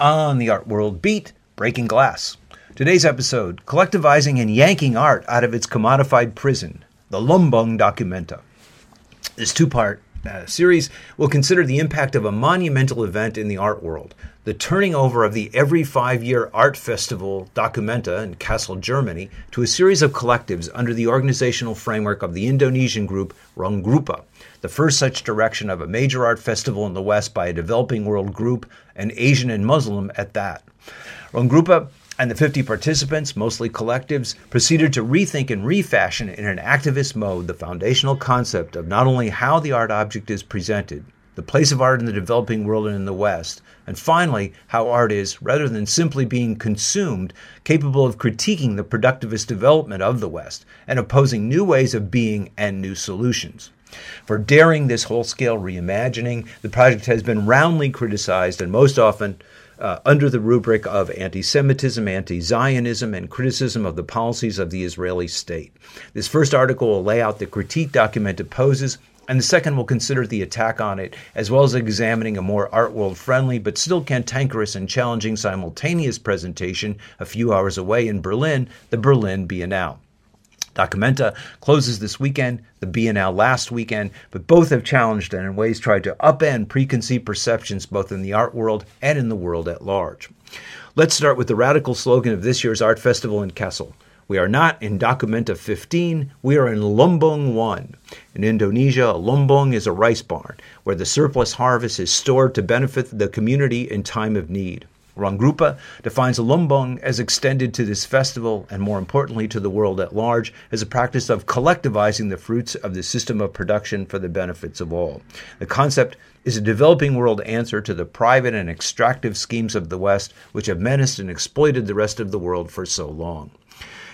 On the Art World Beat, Breaking Glass. Today's episode collectivizing and yanking art out of its commodified prison, the Lumbung Documenta. This two part uh, series will consider the impact of a monumental event in the art world, the turning over of the every five year art festival Documenta in Kassel, Germany, to a series of collectives under the organizational framework of the Indonesian group Ruangrupa the first such direction of a major art festival in the West by a developing world group, and Asian and Muslim at that. Ruangrupa and the 50 participants, mostly collectives, proceeded to rethink and refashion in an activist mode the foundational concept of not only how the art object is presented, the place of art in the developing world and in the West, and finally, how art is, rather than simply being consumed, capable of critiquing the productivist development of the West and opposing new ways of being and new solutions. For daring this whole scale reimagining, the project has been roundly criticized and most often uh, under the rubric of anti Semitism, anti Zionism, and criticism of the policies of the Israeli state. This first article will lay out the critique document opposes, and the second will consider the attack on it, as well as examining a more art world friendly but still cantankerous and challenging simultaneous presentation a few hours away in Berlin, the Berlin Biennale. Documenta closes this weekend, the Biennale last weekend, but both have challenged and in ways tried to upend preconceived perceptions both in the art world and in the world at large. Let's start with the radical slogan of this year's art festival in Kassel. We are not in Documenta 15, we are in Lumbung 1. In Indonesia, a lumbung is a rice barn where the surplus harvest is stored to benefit the community in time of need. Ruangrupa defines Lumbung as extended to this festival and, more importantly, to the world at large as a practice of collectivizing the fruits of the system of production for the benefits of all. The concept is a developing world answer to the private and extractive schemes of the West, which have menaced and exploited the rest of the world for so long.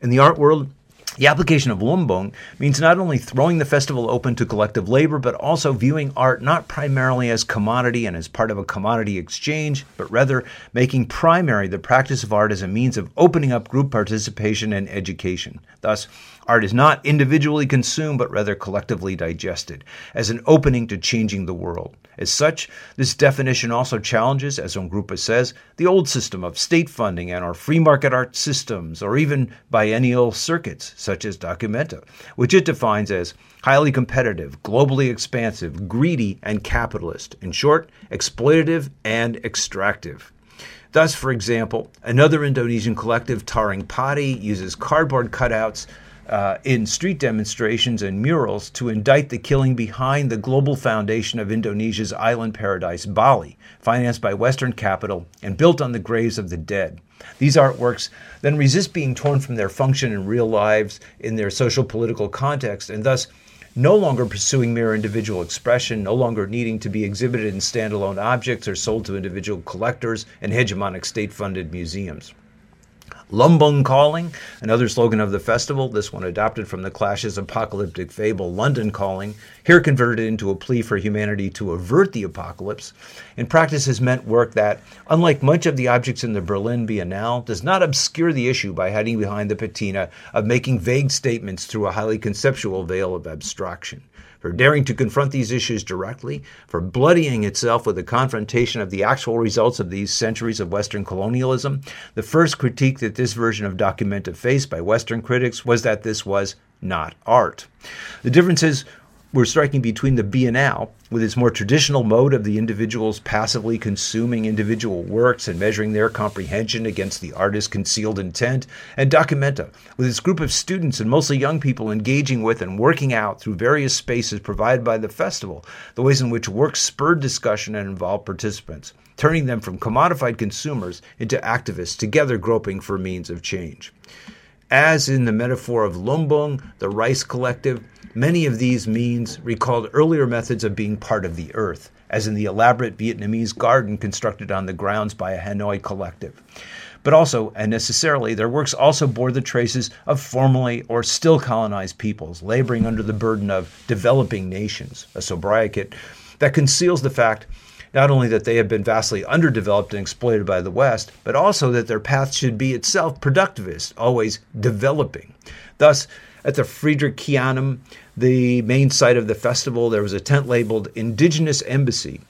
In the art world, the application of Lumbung means not only throwing the festival open to collective labor, but also viewing art not primarily as commodity and as part of a commodity exchange, but rather making primary the practice of art as a means of opening up group participation and education. Thus, art is not individually consumed, but rather collectively digested, as an opening to changing the world. As such, this definition also challenges, as Ruangrupa says, the old system of state funding and our free market art systems, or even biennial circuits, such as Documenta, which it defines as highly competitive, globally expansive, greedy, and capitalist. In short, exploitative and extractive. Thus, for example, another Indonesian collective, Taring Padi, uses cardboard cutouts uh, in street demonstrations and murals to indict the killing behind the global foundation of Indonesia's island paradise, Bali, financed by Western capital and built on the graves of the dead. These artworks then resist being torn from their function in real lives in their social political context and thus no longer pursuing mere individual expression, no longer needing to be exhibited in standalone objects or sold to individual collectors and hegemonic state funded museums. Lumbung Calling, another slogan of the festival, this one adopted from the Clash's apocalyptic fable London Calling, here converted into a plea for humanity to avert the apocalypse. In practice, has meant work that, unlike much of the objects in the Berlin Biennale, does not obscure the issue by hiding behind the patina of making vague statements through a highly conceptual veil of abstraction for daring to confront these issues directly, for bloodying itself with the confrontation of the actual results of these centuries of Western colonialism. The first critique that this version of Documenta faced by Western critics was that this was not art. The difference is we're striking between the Biennale, with its more traditional mode of the individuals passively consuming individual works and measuring their comprehension against the artist's concealed intent, and Documenta, with its group of students and mostly young people engaging with and working out through various spaces provided by the festival the ways in which works spurred discussion and involved participants, turning them from commodified consumers into activists together groping for means of change. As in the metaphor of Lumbung, the rice collective, Many of these means recalled earlier methods of being part of the earth, as in the elaborate Vietnamese garden constructed on the grounds by a Hanoi collective. But also, and necessarily, their works also bore the traces of formerly or still colonized peoples laboring under the burden of developing nations, a sobriquet that conceals the fact not only that they have been vastly underdeveloped and exploited by the West, but also that their path should be itself productivist, always developing. Thus, at the Fridericianum, the main site of the festival, there was a tent labeled Indigenous Embassy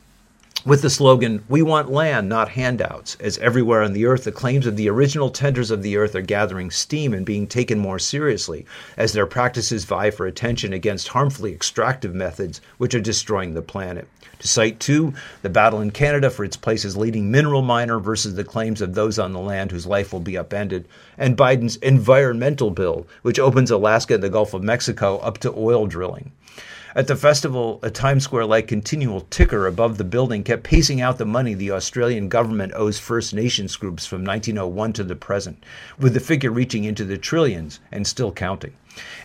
with the slogan, We want land, not handouts, as everywhere on the earth the claims of the original tenders of the earth are gathering steam and being taken more seriously, as their practices vie for attention against harmfully extractive methods which are destroying the planet. To cite two, the battle in Canada for its place as leading mineral miner versus the claims of those on the land whose life will be upended, and Biden's environmental bill, which opens Alaska and the Gulf of Mexico up to oil drilling. At the festival, a Times Square like continual ticker above the building kept pacing out the money the Australian government owes First Nations groups from 1901 to the present, with the figure reaching into the trillions and still counting.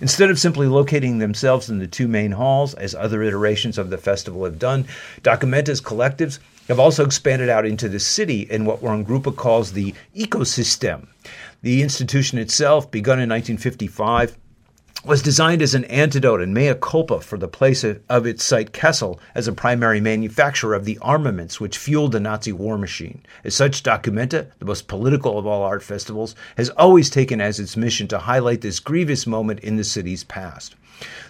Instead of simply locating themselves in the two main halls, as other iterations of the festival have done, Documenta's collectives have also expanded out into the city in what Ruangrupa calls the ecosystem. The institution itself, begun in 1955, was designed as an antidote and mea culpa for the place of its site Kassel as a primary manufacturer of the armaments which fueled the Nazi war machine. As such, Documenta, the most political of all art festivals, has always taken as its mission to highlight this grievous moment in the city's past.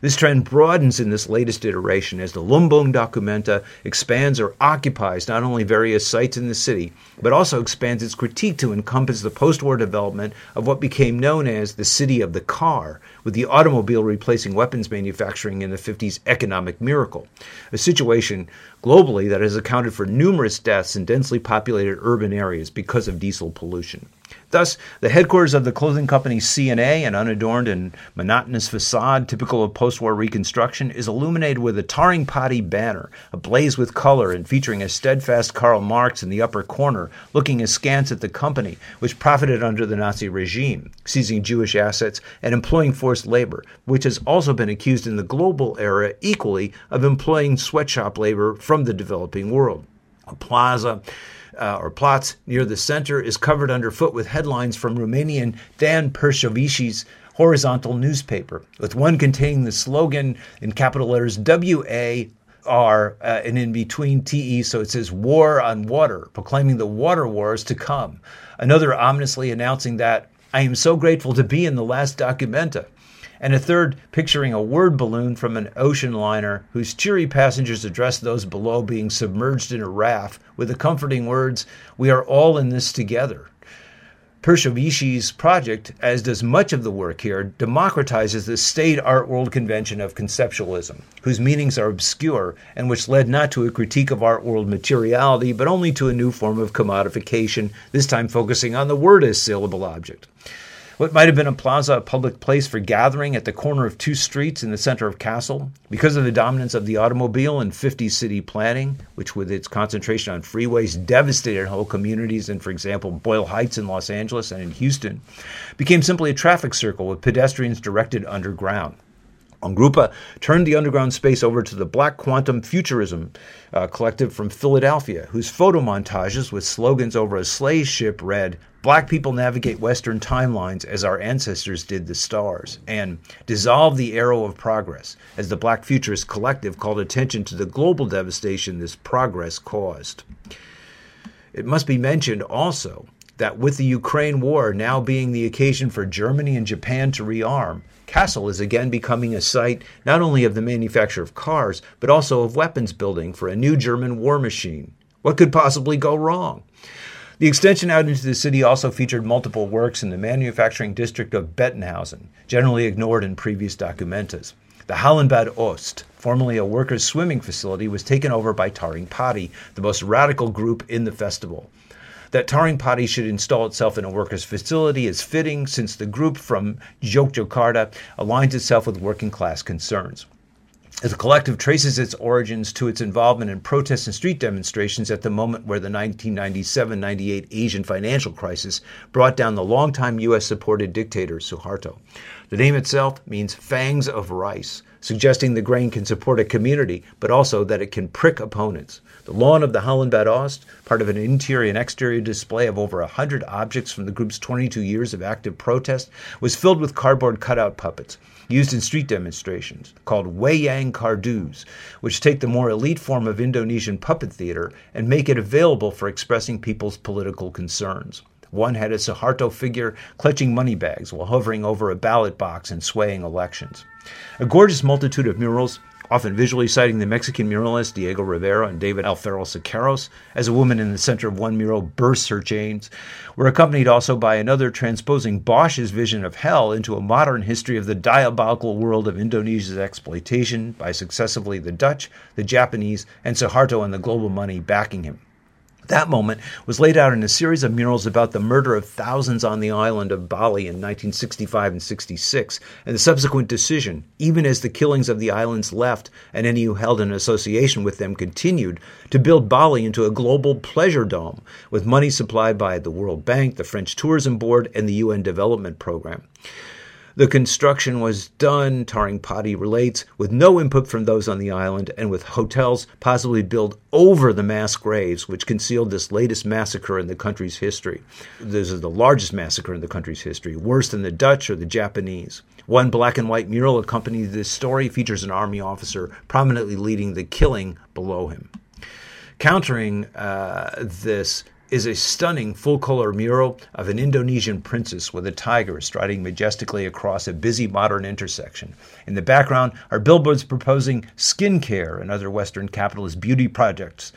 This trend broadens in this latest iteration as the Lumbung Documenta expands or occupies not only various sites in the city, but also expands its critique to encompass the post war development of what became known as the city of the car, with the automobile replacing weapons manufacturing in the 50s economic miracle, a situation globally that has accounted for numerous deaths in densely populated urban areas because of diesel pollution. Thus, the headquarters of the clothing company C&A, an unadorned and monotonous facade typical of post-war reconstruction, is illuminated with a Taring Padi banner, ablaze with color and featuring a steadfast Karl Marx in the upper corner, looking askance at the company, which profited under the Nazi regime, seizing Jewish assets and employing forced labor, which has also been accused in the global era equally of employing sweatshop labor from the developing world. A plaza uh, or plots near the center is covered underfoot with headlines from Romanian Dan Perjovschi's horizontal newspaper, with one containing the slogan in capital letters W A R uh, and in between TE, so it says War on Water, proclaiming the water wars to come. Another ominously announcing that I am so grateful to be in the last documenta and a third picturing a word balloon from an ocean liner whose cheery passengers address those below being submerged in a raft with the comforting words, We are all in this together. Perjovschi's project, as does much of the work here, democratizes the staid art world convention of conceptualism, whose meanings are obscure and which led not to a critique of art world materiality, but only to a new form of commodification, this time focusing on the word as syllable object. What might have been a plaza, a public place for gathering at the corner of two streets in the center of Kassel, because of the dominance of the automobile and 50s city planning, which with its concentration on freeways devastated whole communities in, for example, Boyle Heights in Los Angeles and in Houston, became simply a traffic circle with pedestrians directed underground. Ruangrupa turned the underground space over to the Black Quantum Futurism uh, collective from Philadelphia, whose photo montages with slogans over a slave ship read, Black people navigate Western timelines as our ancestors did the stars, and dissolve the arrow of progress, as the Black Futurist Collective called attention to the global devastation this progress caused. It must be mentioned also that with the Ukraine war now being the occasion for Germany and Japan to rearm, Kassel is again becoming a site not only of the manufacture of cars, but also of weapons building for a new German war machine. What could possibly go wrong? The extension out into the city also featured multiple works in the manufacturing district of Bettenhausen, generally ignored in previous documentas. The Hallenbad Ost, formerly a workers' swimming facility, was taken over by Taring Padi, the most radical group in the festival. That Taring Padi should install itself in a workers' facility is fitting since the group from Yogyakarta aligns itself with working class concerns. The collective traces its origins to its involvement in protests and street demonstrations at the moment where the 1997 98 Asian financial crisis brought down the longtime U.S. supported dictator Suharto. The name itself means fangs of rice, suggesting the grain can support a community, but also that it can prick opponents. The lawn of the Hallenbad Ost, part of an interior and exterior display of over 100 objects from the group's 22 years of active protest, was filled with cardboard cutout puppets used in street demonstrations called Wayang Kardus, which take the more elite form of Indonesian puppet theater and make it available for expressing people's political concerns. One had a Suharto figure clutching money bags while hovering over a ballot box and swaying elections. A gorgeous multitude of murals often visually citing the Mexican muralists Diego Rivera and David Alfaro Siqueiros, as a woman in the center of one mural bursts her chains, were accompanied also by another transposing Bosch's vision of hell into a modern history of the diabolical world of Indonesia's exploitation by successively the Dutch, the Japanese, and Suharto and the global money backing him. That moment was laid out in a series of murals about the murder of thousands on the island of Bali in 1965 and 66, and the subsequent decision, even as the killings of the islands left and any who held an association with them continued, to build Bali into a global pleasure dome with money supplied by the World Bank, the French Tourism Board, and the UN Development Program. The construction was done, Taring Padi relates, with no input from those on the island and with hotels possibly built over the mass graves which concealed this latest massacre in the country's history. This is the largest massacre in the country's history, worse than the Dutch or the Japanese. One black and white mural accompanying this story features an army officer prominently leading the killing below him. Countering uh, this is a stunning full color mural of an Indonesian princess with a tiger striding majestically across a busy modern intersection. In the background are billboards proposing skincare and other Western capitalist beauty projects,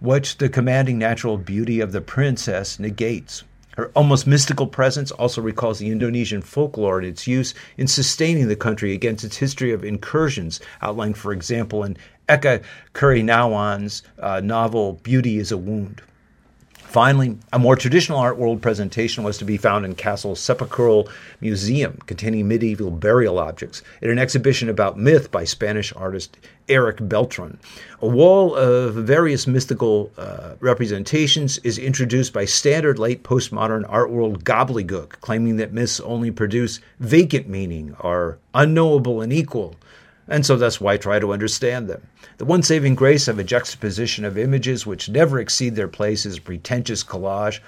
which the commanding natural beauty of the princess negates. Her almost mystical presence also recalls the Indonesian folklore and its use in sustaining the country against its history of incursions, outlined, for example, in Eka Kurniawan's uh, novel Beauty is a Wound. Finally, a more traditional art world presentation was to be found in Kassel's Sepulchral Museum, containing medieval burial objects, in an exhibition about myth by Spanish artist Erick Beltrán. A wall of various mystical uh, representations is introduced by standard late postmodern art world gobbledygook, claiming that myths only produce vacant meaning, are unknowable and equal, and so that's why I try to understand them. The one saving grace of a juxtaposition of images which never exceed their place as pretentious collage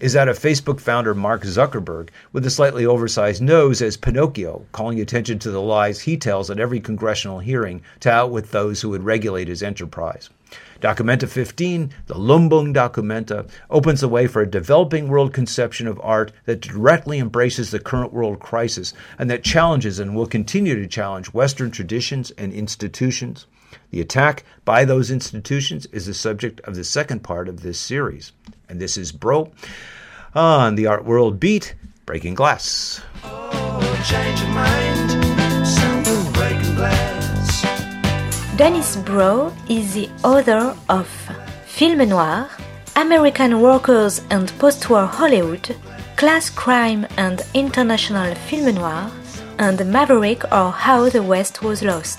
is that of Facebook founder Mark Zuckerberg, with a slightly oversized nose as Pinocchio, calling attention to the lies he tells at every congressional hearing to outwit those who would regulate his enterprise. Documenta 15, the Lumbung Documenta, opens the way for a developing world conception of art that directly embraces the current world crisis and that challenges and will continue to challenge Western traditions and institutions. The attack by those institutions is the subject of the second part of this series. And this is Broe on the Art World Beat, Breaking Glass. Oh, Dennis Broe is the author of Film Noir, American Workers and Postwar Hollywood, Class Crime and International Film Noir, and Maverick or How the West Was Lost.